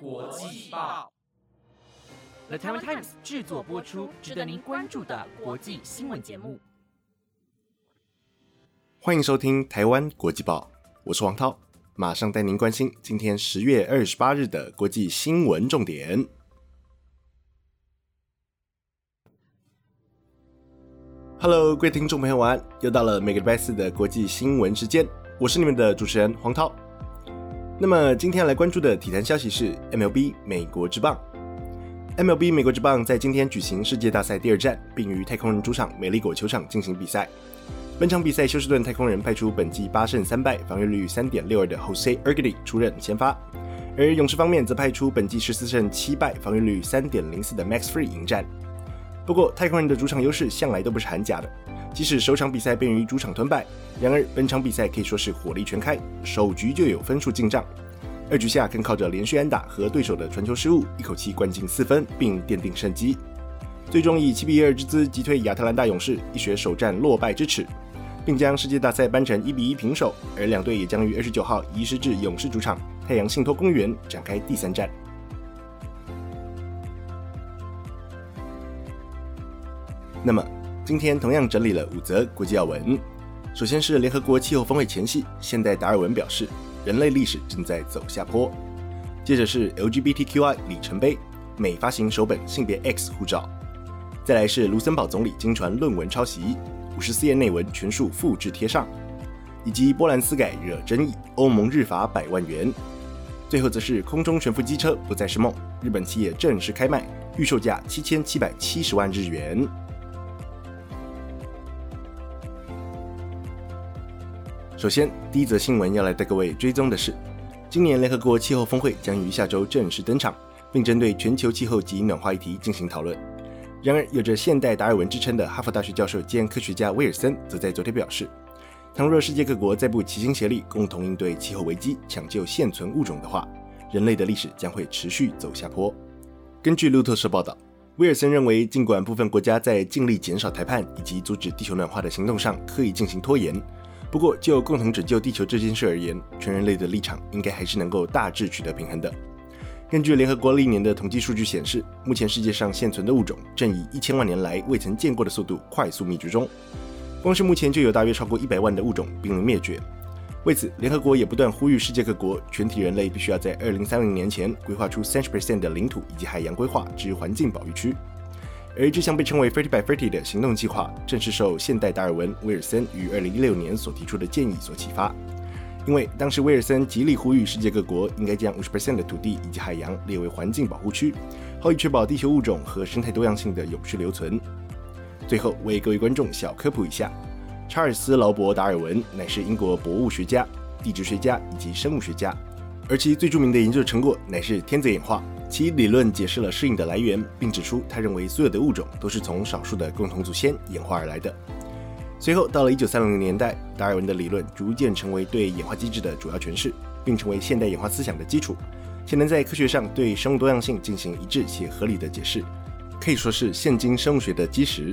国际报，The Taiwan Times 制作播出，值得您关注的国际新闻节目。欢迎收听台湾国际报，我是王涛，马上带您关心今天十月二十八日的国际新闻重点。Hello，各位听众朋友，晚安！又到了每个礼拜四的国际新闻时间，我是你们的主持人黄涛。那么今天来关注的体坛消息是 MLB 美国之棒。MLB 美国之棒在今天举行世界大赛第二战，并于太空人主场美丽果球场进行比赛。本场比赛，休斯顿太空人派出本季八胜三败、防御率三点六二的 Jose Urquidy 出任先发，而勇士方面则派出本季十四胜七败、防御率三点零四的 Max Free 迎战。不过，太空人的主场优势向来都不是很假的，即使首场比赛便于主场吞败，然而本场比赛可以说是火力全开，首局就有分数进账，二局下更靠着连续安打和对手的传球失误，一口气灌进四分，并奠定胜机。最终以七比二之姿击退亚特兰大勇士，一雪首战落败之耻。并将世界大赛扳成一比一平手，而两队也将于二十九号移师至勇士主场太阳信托公园展开第三战。那么，今天同样整理了五则国际要闻。首先是联合国气候峰会前夕，现代达尔文表示人类历史正在走下坡。接着是 LGBTQI 里程碑，美发行首本性别 X 护照。再来是卢森堡总理经传论文抄袭。五十四页内文全数复制贴上，以及波兰私改惹争议，欧盟日罚百万元。最后则是空中悬浮机车不再是梦，日本企业正式开卖，预售价七千七百七十万日元。首先，第一则新闻要来带各位追踪的是，今年联合国气候峰会将于下周正式登场，并针对全球气候及暖化议题进行讨论。然而，有着现代达尔文之称的哈佛大学教授兼科学家威尔森，则在昨天表示，倘若世界各国再不齐心协力，共同应对气候危机，抢救现存物种的话，人类的历史将会持续走下坡。根据路透社报道，威尔森认为，尽管部分国家在尽力减少谈判以及阻止地球暖化的行动上刻意进行拖延，不过就共同拯救地球这件事而言，全人类的立场应该还是能够大致取得平衡的。根据联合国历年的统计数据显示，目前世界上现存的物种正以一千万年来未曾见过的速度快速灭绝中。光是目前就有大约超过一百万的物种濒临灭绝。为此，联合国也不断呼吁世界各国，全体人类必须要在二零三零年前规划出三十 percent 的领土以及海洋规划之环境保育区。而这项被称为 “Thirty by Thirty” 的行动计划，正是受现代达尔文·威尔森于二零一六年所提出的建议所启发。因为当时威尔森极力呼吁世界各国应该将五十 percent 的土地以及海洋列为环境保护区，好以确保地球物种和生态多样性的永续留存。最后为各位观众小科普一下，查尔斯·劳勃·达尔文乃是英国博物学家、地质学家以及生物学家，而其最著名的研究成果乃是天择演化。其理论解释了适应的来源，并指出他认为所有的物种都是从少数的共同祖先演化而来的。随后，到了一九三零年代，达尔文的理论逐渐成为对演化机制的主要诠释，并成为现代演化思想的基础，且能在科学上对生物多样性进行一致且合理的解释，可以说是现今生物学的基石。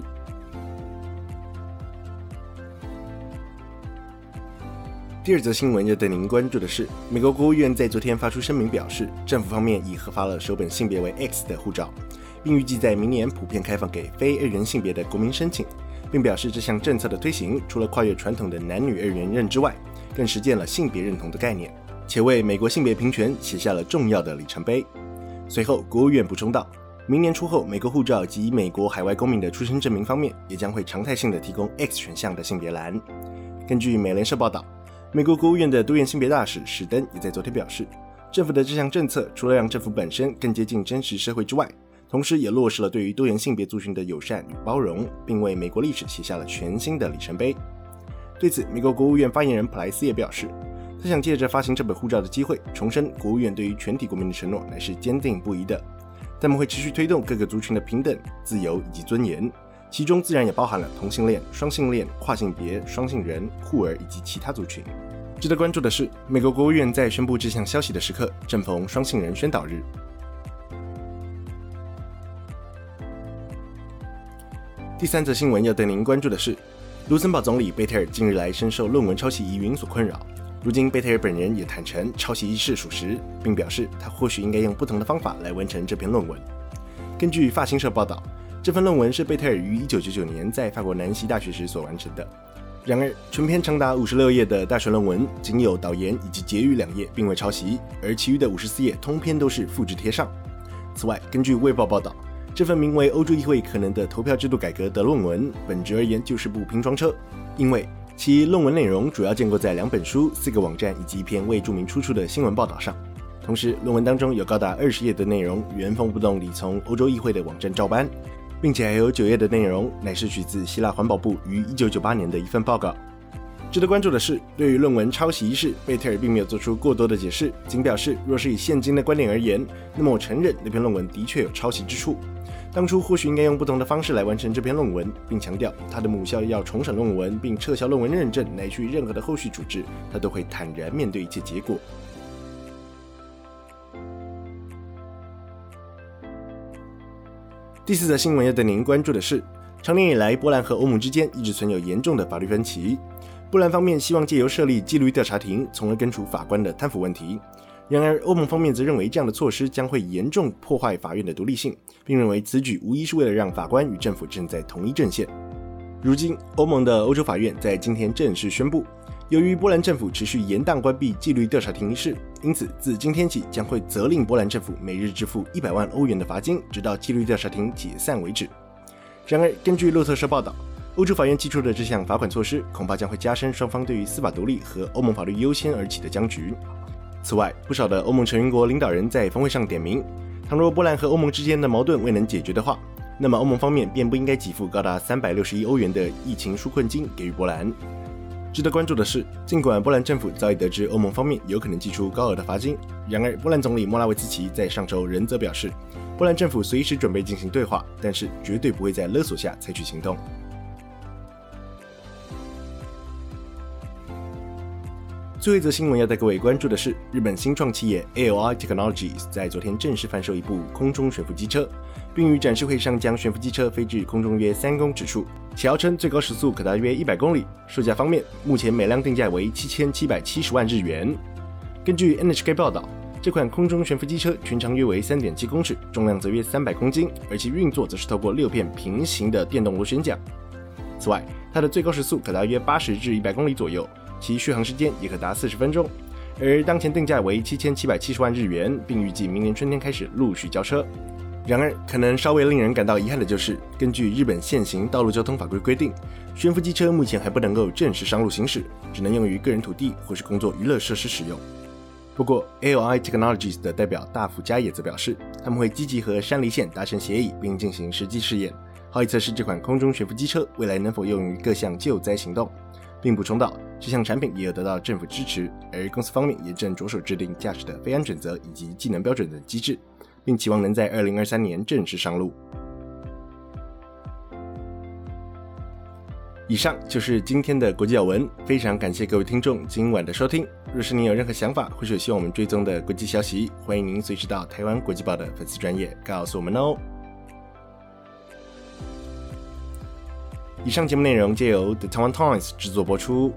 第二则新闻要带您关注的是，美国国务院在昨天发出声明表示，政府方面已核发了首本性别为 X 的护照，并预计在明年普遍开放给非二元性别的国民申请。并表示这项政策的推行，除了跨越传统的男女二元认知外，更实践了性别认同的概念，且为美国性别平权写下了重要的里程碑。随后，国务院补充道，明年初后，美国护照及美国海外公民的出生证明方面，也将会常态性的提供 X 选项的性别栏。根据美联社报道，美国国务院的多元性别大使史登也在昨天表示，政府的这项政策除了让政府本身更接近真实社会之外，同时，也落实了对于多元性别族群的友善与包容，并为美国历史写下了全新的里程碑。对此，美国国务院发言人普莱斯也表示，他想借着发行这本护照的机会，重申国务院对于全体国民的承诺乃是坚定不移的。他们会持续推动各个族群的平等、自由以及尊严，其中自然也包含了同性恋、双性恋、跨性别、双性人、酷儿以及其他族群。值得关注的是，美国国务院在宣布这项消息的时刻，正逢双性人宣导日。第三则新闻要带您关注的是，卢森堡总理贝特尔近日来深受论文抄袭疑云所困扰，如今贝特尔本人也坦诚抄袭一事属实，并表示他或许应该用不同的方法来完成这篇论文。根据法新社报道，这份论文是贝特尔于1999年在法国南希大学时所完成的。然而，全篇长达56页的大学论文仅有导言以及结语两页并未抄袭，而其余的54页通篇都是复制贴上。此外，根据《卫报》报道，这份名为《欧洲议会可能的投票制度改革》的论文，本质而言就是部拼装车，因为其论文内容主要建构在两本书、四个网站以及一篇未注明出处的新闻报道上。同时，论文当中有高达二十页的内容原封不动地从欧洲议会的网站照搬，并且还有九页的内容乃是取自希腊环保部于一九九八年的一份报告。值得关注的是，对于论文抄袭一事，贝特尔并没有做出过多的解释，仅表示若是以现今的观点而言，那么我承认那篇论文的确有抄袭之处。当初或许应该用不同的方式来完成这篇论文，并强调他的母校要重审论文并撤销论文认证，乃至于任何的后续处置，他都会坦然面对一切结果。第四则新闻要带您关注的是，长年以来，波兰和欧盟之间一直存有严重的法律分歧。波兰方面希望借由设立纪律调查庭，从而根除法官的贪腐问题；然而，欧盟方面则认为这样的措施将会严重破坏法院的独立性，并认为此举无疑是为了让法官与政府站在同一阵线。如今，欧盟的欧洲法院在今天正式宣布。由于波兰政府持续严宕关闭纪律调查庭一事，因此自今天起将会责令波兰政府每日支付一百万欧元的罚金，直到纪律调查庭解散为止。然而，根据路透社报道，欧洲法院寄出的这项罚款措施恐怕将会加深双方对于司法独立和欧盟法律优先而起的僵局。此外，不少的欧盟成员国领导人在峰会上点名，倘若波兰和欧盟之间的矛盾未能解决的话，那么欧盟方面便不应该给付高达三百六十亿欧元的疫情纾困金给予波兰。值得关注的是，尽管波兰政府早已得知欧盟方面有可能寄出高额的罚金，然而波兰总理莫拉维茨奇在上周仍则表示，波兰政府随时准备进行对话，但是绝对不会在勒索下采取行动。最后一则新闻要带各位关注的是，日本新创企业 AOI Technologies 在昨天正式贩售一部空中悬浮机车，并于展示会上将悬浮机车飞至空中约三公尺处，且号称最高时速可达约一百公里。售价方面，目前每辆定价为七千七百七十万日元。根据 NHK 报道，这款空中悬浮机车全长约为三点七公尺，重量则约三百公斤，而其运作则是透过六片平行的电动螺旋桨。此外，它的最高时速可达约八十至一百公里左右。其续航时间也可达四十分钟，而当前定价为七千七百七十万日元，并预计明年春天开始陆续交车。然而，可能稍微令人感到遗憾的就是，根据日本现行道路交通法规规定，悬浮机车目前还不能够正式上路行驶，只能用于个人土地或是工作娱乐设施使用。不过，AOI Technologies 的代表大福家也则表示，他们会积极和山梨县达成协议，并进行实际试验，好以测试这款空中悬浮机车未来能否用于各项救灾行动。并补充道，这项产品也有得到政府支持，而公司方面也正着手制定驾驶的非安准则以及技能标准等机制，并期望能在二零二三年正式上路。以上就是今天的国际要闻，非常感谢各位听众今晚的收听。若是您有任何想法，或是有希望我们追踪的国际消息，欢迎您随时到台湾国际报的粉丝专业告诉我们哦。以上节目内容皆由 The Taiwan Times 制作播出。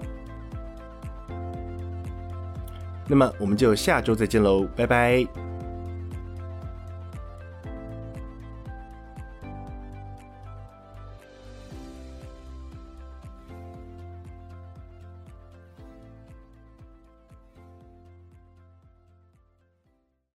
那么，我们就下周再见喽，拜拜。